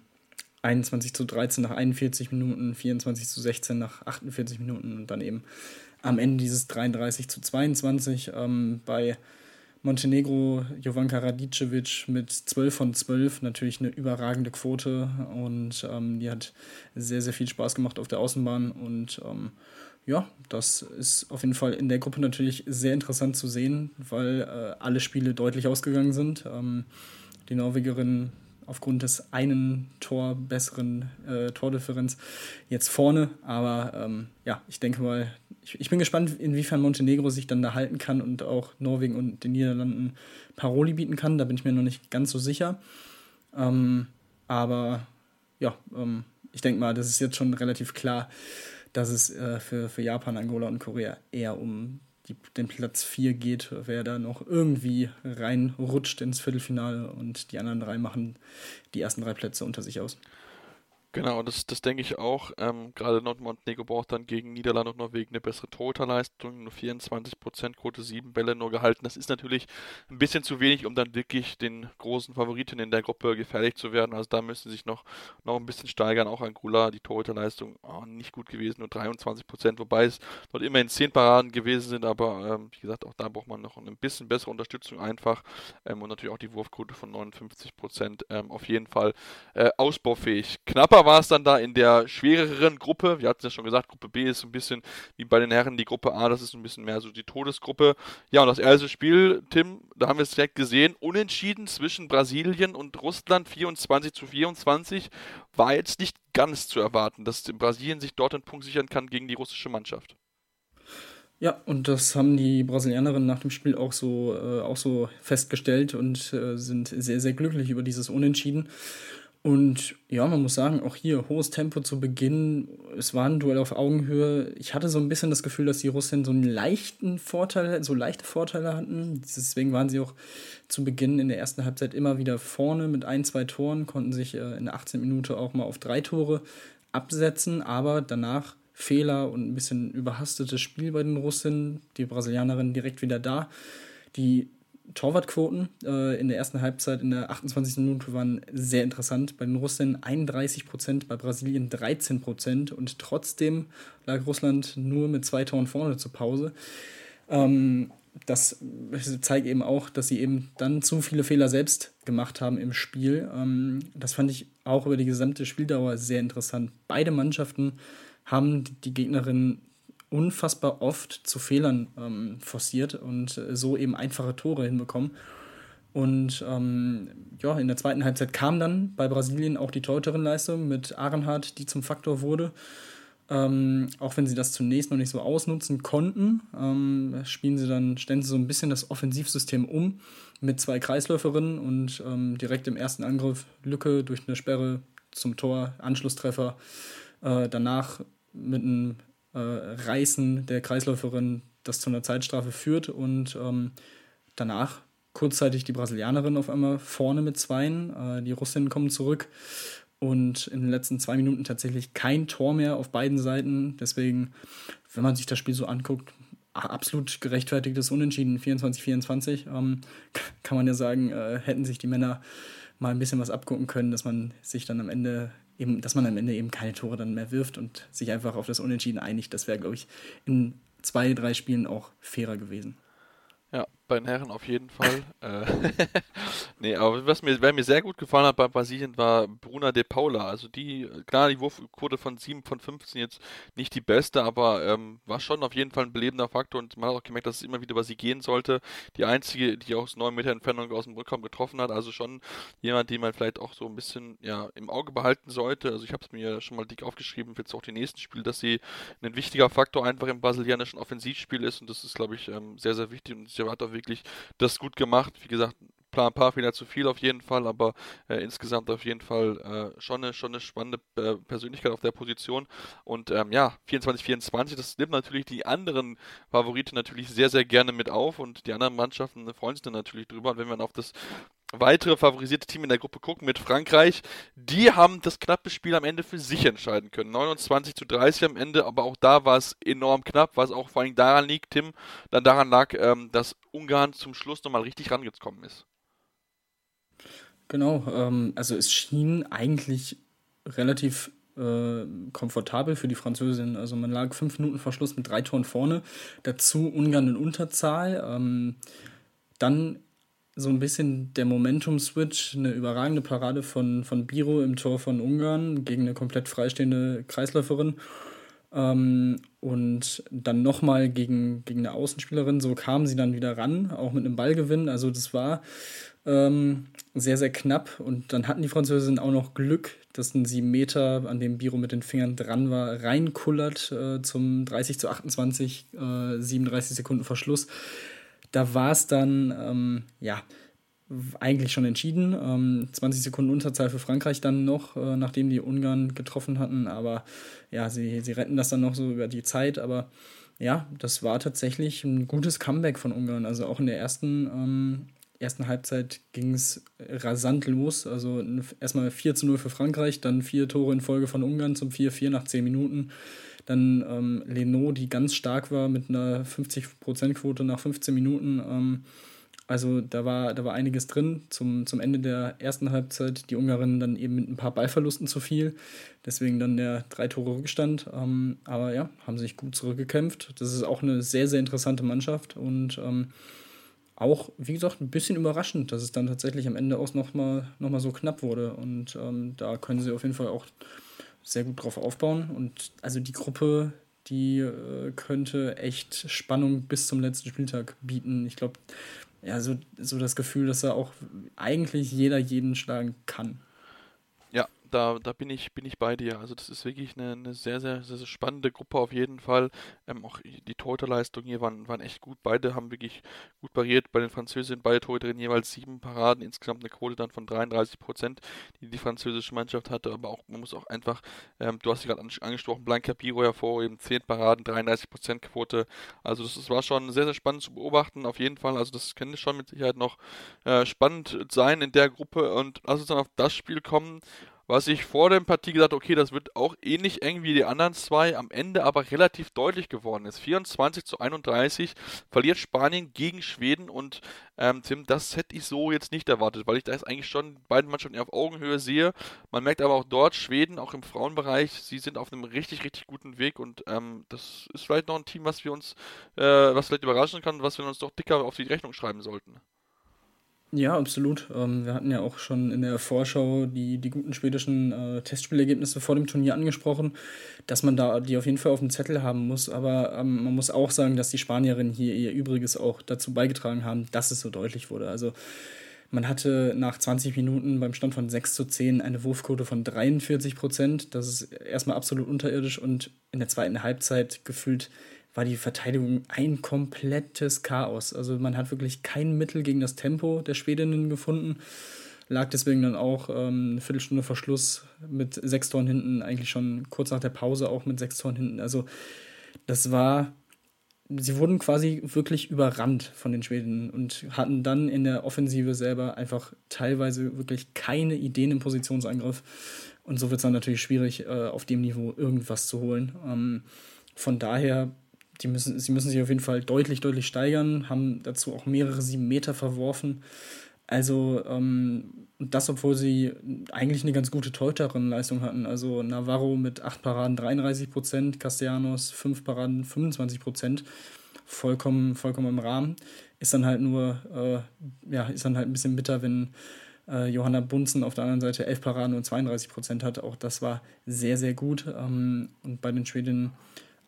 21 zu 13 nach 41 Minuten, 24 zu 16 nach 48 Minuten und dann eben am Ende dieses 33 zu 22 ähm, bei Montenegro, Jovanka Radicevic mit 12 von 12, natürlich eine überragende Quote und ähm, die hat sehr, sehr viel Spaß gemacht auf der Außenbahn und ähm, ja, das ist auf jeden Fall in der Gruppe natürlich sehr interessant zu sehen, weil äh, alle Spiele deutlich ausgegangen sind. Ähm, die Norwegerin aufgrund des einen Tor besseren äh, Tordifferenz jetzt vorne. Aber ähm, ja, ich denke mal, ich, ich, bin gespannt, inwiefern Montenegro sich dann da halten kann und auch Norwegen und den Niederlanden Paroli bieten kann. Da bin ich mir noch nicht ganz so sicher. Ähm, aber ja, ähm, ich denke mal, das ist jetzt schon relativ klar, dass es äh, für, für Japan, Angola und Korea eher um die, den Platz 4 geht, wer da noch irgendwie reinrutscht ins Viertelfinale und die anderen drei machen die ersten drei Plätze unter sich aus. Genau, das, das denke ich auch. Ähm, gerade Nordmontenegro braucht dann gegen Niederlande und Norwegen eine bessere Torhüterleistung. Nur 24% Quote, 7 Bälle nur gehalten. Das ist natürlich ein bisschen zu wenig, um dann wirklich den großen Favoriten in der Gruppe gefährlich zu werden. Also da müssen sich noch, noch ein bisschen steigern. Auch Angola, die Torhüterleistung oh, nicht gut gewesen, nur 23%, wobei es dort immerhin 10 Paraden gewesen sind. Aber ähm, wie gesagt, auch da braucht man noch ein bisschen bessere Unterstützung einfach. Ähm, und natürlich auch die Wurfquote von 59% ähm, auf jeden Fall äh, ausbaufähig. Knapper war es dann da in der schwereren Gruppe. Wir hatten es ja schon gesagt, Gruppe B ist ein bisschen wie bei den Herren die Gruppe A, das ist ein bisschen mehr so die Todesgruppe. Ja, und das erste Spiel, Tim, da haben wir es direkt gesehen, unentschieden zwischen Brasilien und Russland, 24 zu 24, war jetzt nicht ganz zu erwarten, dass Brasilien sich dort einen Punkt sichern kann gegen die russische Mannschaft. Ja, und das haben die Brasilianerinnen nach dem Spiel auch so, äh, auch so festgestellt und äh, sind sehr, sehr glücklich über dieses Unentschieden. Und ja, man muss sagen, auch hier hohes Tempo zu Beginn. Es war ein Duell auf Augenhöhe. Ich hatte so ein bisschen das Gefühl, dass die Russen so einen leichten Vorteil, so leichte Vorteile hatten. Deswegen waren sie auch zu Beginn in der ersten Halbzeit immer wieder vorne mit ein, zwei Toren, konnten sich äh, in der 18 Minute auch mal auf drei Tore absetzen, aber danach Fehler und ein bisschen überhastetes Spiel bei den Russen. Die Brasilianerinnen direkt wieder da. Die Torwartquoten äh, in der ersten Halbzeit in der 28. Minute waren sehr interessant. Bei den Russen 31 Prozent, bei Brasilien 13 Prozent und trotzdem lag Russland nur mit zwei Toren vorne zur Pause. Ähm, das zeigt eben auch, dass sie eben dann zu viele Fehler selbst gemacht haben im Spiel. Ähm, das fand ich auch über die gesamte Spieldauer sehr interessant. Beide Mannschaften haben die Gegnerin unfassbar oft zu Fehlern ähm, forciert und äh, so eben einfache Tore hinbekommen. Und ähm, ja, in der zweiten Halbzeit kam dann bei Brasilien auch die Torhüterin-Leistung mit Arenhardt, die zum Faktor wurde. Ähm, auch wenn sie das zunächst noch nicht so ausnutzen konnten, ähm, spielen sie dann, stellen sie so ein bisschen das Offensivsystem um mit zwei Kreisläuferinnen und ähm, direkt im ersten Angriff Lücke durch eine Sperre zum Tor, Anschlusstreffer. Äh, danach mit einem äh, Reißen der Kreisläuferin, das zu einer Zeitstrafe führt und ähm, danach kurzzeitig die Brasilianerin auf einmal vorne mit Zweien. Äh, die Russinnen kommen zurück und in den letzten zwei Minuten tatsächlich kein Tor mehr auf beiden Seiten. Deswegen, wenn man sich das Spiel so anguckt, absolut gerechtfertigtes Unentschieden 24-24. Ähm, kann man ja sagen, äh, hätten sich die Männer mal ein bisschen was abgucken können, dass man sich dann am Ende eben, dass man am Ende eben keine Tore dann mehr wirft und sich einfach auf das Unentschieden einigt. Das wäre, glaube ich, in zwei, drei Spielen auch fairer gewesen. Bei den Herren auf jeden Fall. äh, nee, aber was mir, wer mir sehr gut gefallen hat bei Brasilien war Bruna de Paula. Also die, klar, die Wurfquote von 7 von 15 jetzt nicht die beste, aber ähm, war schon auf jeden Fall ein belebender Faktor und man hat auch gemerkt, dass es immer wieder über sie gehen sollte. Die einzige, die aus 9 Meter Entfernung aus dem Rückraum getroffen hat, also schon jemand, den man vielleicht auch so ein bisschen ja, im Auge behalten sollte. Also ich habe es mir schon mal dick aufgeschrieben, jetzt auch die nächsten Spiele, dass sie ein wichtiger Faktor einfach im brasilianischen Offensivspiel ist und das ist, glaube ich, ähm, sehr, sehr wichtig und sie hat auch wirklich das gut gemacht. Wie gesagt, ein paar Fehler zu viel auf jeden Fall, aber äh, insgesamt auf jeden Fall äh, schon, eine, schon eine spannende äh, Persönlichkeit auf der Position. Und ähm, ja, 24-24, das nimmt natürlich die anderen Favoriten natürlich sehr, sehr gerne mit auf und die anderen Mannschaften freuen sich dann natürlich drüber. Und wenn dann auf das weitere favorisierte Team in der Gruppe gucken mit Frankreich, die haben das knappe Spiel am Ende für sich entscheiden können. 29 zu 30 am Ende, aber auch da war es enorm knapp, was auch vor allem daran liegt, Tim, dann daran lag, ähm, dass Ungarn zum Schluss nochmal richtig rangekommen ist. Genau, ähm, also es schien eigentlich relativ äh, komfortabel für die Französin. Also man lag fünf Minuten vor Schluss mit drei Toren vorne, dazu Ungarn in Unterzahl. Ähm, dann so ein bisschen der Momentum-Switch, eine überragende Parade von, von Biro im Tor von Ungarn gegen eine komplett freistehende Kreisläuferin. Ähm, und dann nochmal gegen, gegen eine Außenspielerin. So kam sie dann wieder ran, auch mit einem Ballgewinn. Also das war ähm, sehr, sehr knapp. Und dann hatten die Französinnen auch noch Glück, dass ein 7 Meter, an dem Biro mit den Fingern dran war, reinkullert äh, zum 30 zu 28, äh, 37 Sekunden Verschluss da war es dann, ähm, ja, eigentlich schon entschieden. Ähm, 20 Sekunden Unterzahl für Frankreich dann noch, äh, nachdem die Ungarn getroffen hatten. Aber ja, sie, sie retten das dann noch so über die Zeit. Aber ja, das war tatsächlich ein gutes Comeback von Ungarn. Also auch in der ersten, ähm, ersten Halbzeit ging es rasant los. Also erstmal 4 zu 0 für Frankreich, dann vier Tore in Folge von Ungarn zum 4-4 nach 10 Minuten. Dann ähm, Leno, die ganz stark war mit einer 50%-Quote nach 15 Minuten. Ähm, also da war, da war einiges drin. Zum, zum Ende der ersten Halbzeit die Ungarinnen dann eben mit ein paar Ballverlusten zu viel. Deswegen dann der drei Tore Rückstand. Ähm, aber ja, haben sich gut zurückgekämpft. Das ist auch eine sehr, sehr interessante Mannschaft und ähm, auch, wie gesagt, ein bisschen überraschend, dass es dann tatsächlich am Ende auch nochmal noch mal so knapp wurde. Und ähm, da können sie auf jeden Fall auch sehr gut drauf aufbauen. Und also die Gruppe, die äh, könnte echt Spannung bis zum letzten Spieltag bieten. Ich glaube, ja, so, so das Gefühl, dass da auch eigentlich jeder jeden schlagen kann da, da bin ich, bin ich bei dir. Also das ist wirklich eine, eine sehr, sehr, sehr, sehr, spannende Gruppe auf jeden Fall. Ähm, auch die Torhüterleistungen hier waren, waren echt gut. Beide haben wirklich gut pariert. Bei den Französinnen beide Torhüterinnen jeweils sieben Paraden, insgesamt eine Quote dann von 33 Prozent, die die französische Mannschaft hatte. Aber auch, man muss auch einfach, ähm, du hast sie gerade angesprochen, Blanca Piro hervorheben, 10 Paraden, 33 Prozent Quote. Also das, das, war schon sehr, sehr spannend zu beobachten, auf jeden Fall. Also das könnte schon mit Sicherheit noch äh, spannend sein in der Gruppe. Und lass uns dann auf das Spiel kommen, was ich vor der Partie gesagt habe, okay, das wird auch ähnlich eng wie die anderen zwei, am Ende aber relativ deutlich geworden ist. 24 zu 31 verliert Spanien gegen Schweden und ähm, Tim, das hätte ich so jetzt nicht erwartet, weil ich da jetzt eigentlich schon beiden Mannschaften auf Augenhöhe sehe. Man merkt aber auch dort, Schweden, auch im Frauenbereich, sie sind auf einem richtig, richtig guten Weg und ähm, das ist vielleicht noch ein Team, was wir uns, äh, was vielleicht überraschen kann, was wir uns doch dicker auf die Rechnung schreiben sollten. Ja, absolut. Ähm, wir hatten ja auch schon in der Vorschau die, die guten schwedischen äh, Testspielergebnisse vor dem Turnier angesprochen, dass man da die auf jeden Fall auf dem Zettel haben muss. Aber ähm, man muss auch sagen, dass die Spanierinnen hier ihr Übriges auch dazu beigetragen haben, dass es so deutlich wurde. Also man hatte nach 20 Minuten beim Stand von 6 zu 10 eine Wurfquote von 43 Prozent. Das ist erstmal absolut unterirdisch und in der zweiten Halbzeit gefühlt war die Verteidigung ein komplettes Chaos. Also man hat wirklich kein Mittel gegen das Tempo der Schwedinnen gefunden. Lag deswegen dann auch ähm, eine Viertelstunde Verschluss mit sechs Toren hinten, eigentlich schon kurz nach der Pause auch mit sechs Toren hinten. Also das war, sie wurden quasi wirklich überrannt von den Schweden und hatten dann in der Offensive selber einfach teilweise wirklich keine Ideen im Positionsangriff. Und so wird es dann natürlich schwierig, äh, auf dem Niveau irgendwas zu holen. Ähm, von daher die müssen, sie müssen sich auf jeden Fall deutlich, deutlich steigern, haben dazu auch mehrere sieben Meter verworfen. Also ähm, das, obwohl sie eigentlich eine ganz gute Torhüterin-Leistung hatten. Also Navarro mit 8 Paraden 33 Prozent, Castellanos 5 Paraden 25 Prozent. Vollkommen, vollkommen im Rahmen. Ist dann halt nur, äh, ja, ist dann halt ein bisschen bitter, wenn äh, Johanna Bunzen auf der anderen Seite 11 Paraden und 32 Prozent hat. Auch das war sehr, sehr gut. Ähm, und bei den Schwedinnen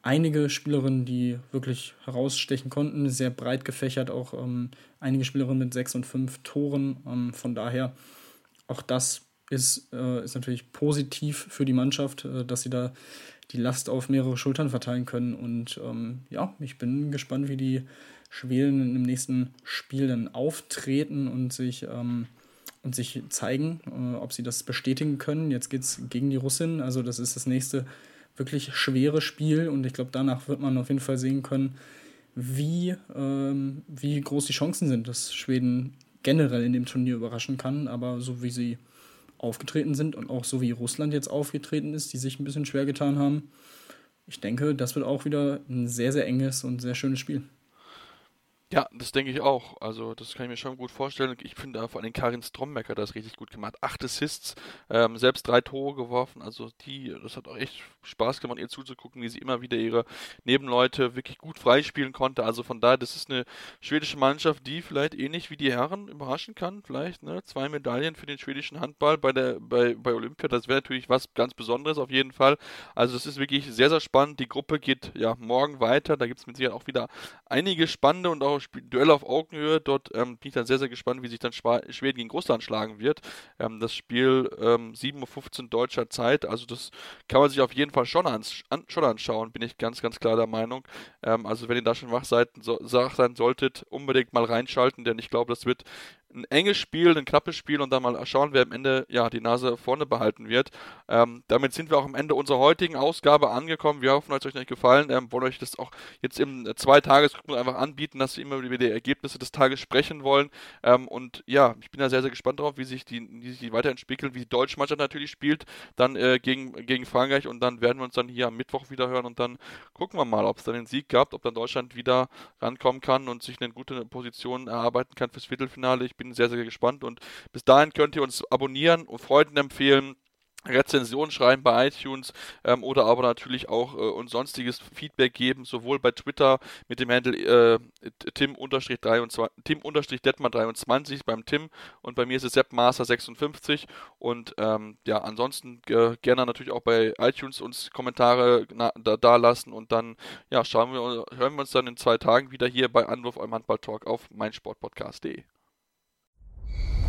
einige Spielerinnen, die wirklich herausstechen konnten, sehr breit gefächert, auch ähm, einige Spielerinnen mit sechs und fünf Toren. Ähm, von daher, auch das ist, äh, ist natürlich positiv für die Mannschaft, äh, dass sie da die Last auf mehrere Schultern verteilen können. Und ähm, ja, ich bin gespannt, wie die Schweden im nächsten Spiel dann auftreten und sich, ähm, und sich zeigen, äh, ob sie das bestätigen können. Jetzt geht es gegen die Russin, also das ist das nächste wirklich schwere Spiel und ich glaube, danach wird man auf jeden Fall sehen können, wie, ähm, wie groß die Chancen sind, dass Schweden generell in dem Turnier überraschen kann. Aber so wie sie aufgetreten sind und auch so wie Russland jetzt aufgetreten ist, die sich ein bisschen schwer getan haben, ich denke, das wird auch wieder ein sehr, sehr enges und sehr schönes Spiel. Ja, das denke ich auch. Also, das kann ich mir schon gut vorstellen. Ich finde vor allem Karin Strombecker das richtig gut gemacht. Acht Assists, ähm, selbst drei Tore geworfen. Also, die, das hat auch echt Spaß gemacht, ihr zuzugucken, wie sie immer wieder ihre Nebenleute wirklich gut freispielen konnte. Also, von daher, das ist eine schwedische Mannschaft, die vielleicht ähnlich wie die Herren überraschen kann. Vielleicht, ne? Zwei Medaillen für den schwedischen Handball bei der, bei, bei Olympia. Das wäre natürlich was ganz Besonderes auf jeden Fall. Also, das ist wirklich sehr, sehr spannend. Die Gruppe geht ja morgen weiter. Da gibt es mit Sicherheit auch wieder einige spannende und auch Duell auf Augenhöhe. Dort ähm, bin ich dann sehr, sehr gespannt, wie sich dann Schweden gegen Russland schlagen wird. Ähm, das Spiel ähm, 7.15 Uhr deutscher Zeit. Also das kann man sich auf jeden Fall schon, ans an, schon anschauen, bin ich ganz, ganz klar der Meinung. Ähm, also wenn ihr da schon wach seid, so, sein solltet, unbedingt mal reinschalten, denn ich glaube, das wird ein enges Spiel, ein knappes Spiel und dann mal schauen, wer am Ende ja die Nase vorne behalten wird. Ähm, damit sind wir auch am Ende unserer heutigen Ausgabe angekommen. Wir hoffen, es hat euch nicht gefallen. Ähm, wollen euch das auch jetzt im Zweitagesrhythmus einfach anbieten, dass wir immer über die Ergebnisse des Tages sprechen wollen. Ähm, und ja, ich bin da sehr, sehr gespannt darauf, wie sich die, wie sich die weiterentwickeln, wie die deutsche Mannschaft natürlich spielt, dann äh, gegen, gegen Frankreich und dann werden wir uns dann hier am Mittwoch wieder hören und dann gucken wir mal, ob es dann den Sieg gab, ob dann Deutschland wieder rankommen kann und sich eine gute Position erarbeiten kann fürs Viertelfinale. Ich bin sehr, sehr gespannt und bis dahin könnt ihr uns abonnieren und Freunden empfehlen. Rezension schreiben bei iTunes ähm, oder aber natürlich auch äh, uns sonstiges Feedback geben, sowohl bei Twitter mit dem Handle äh, Tim-Detmar23 beim Tim und bei mir ist es SeppMaster56 und ähm, ja, ansonsten äh, gerne natürlich auch bei iTunes uns Kommentare da, da, lassen und dann ja, schauen wir, hören wir uns dann in zwei Tagen wieder hier bei Anwurf eurem Handball-Talk auf meinsportpodcast.de.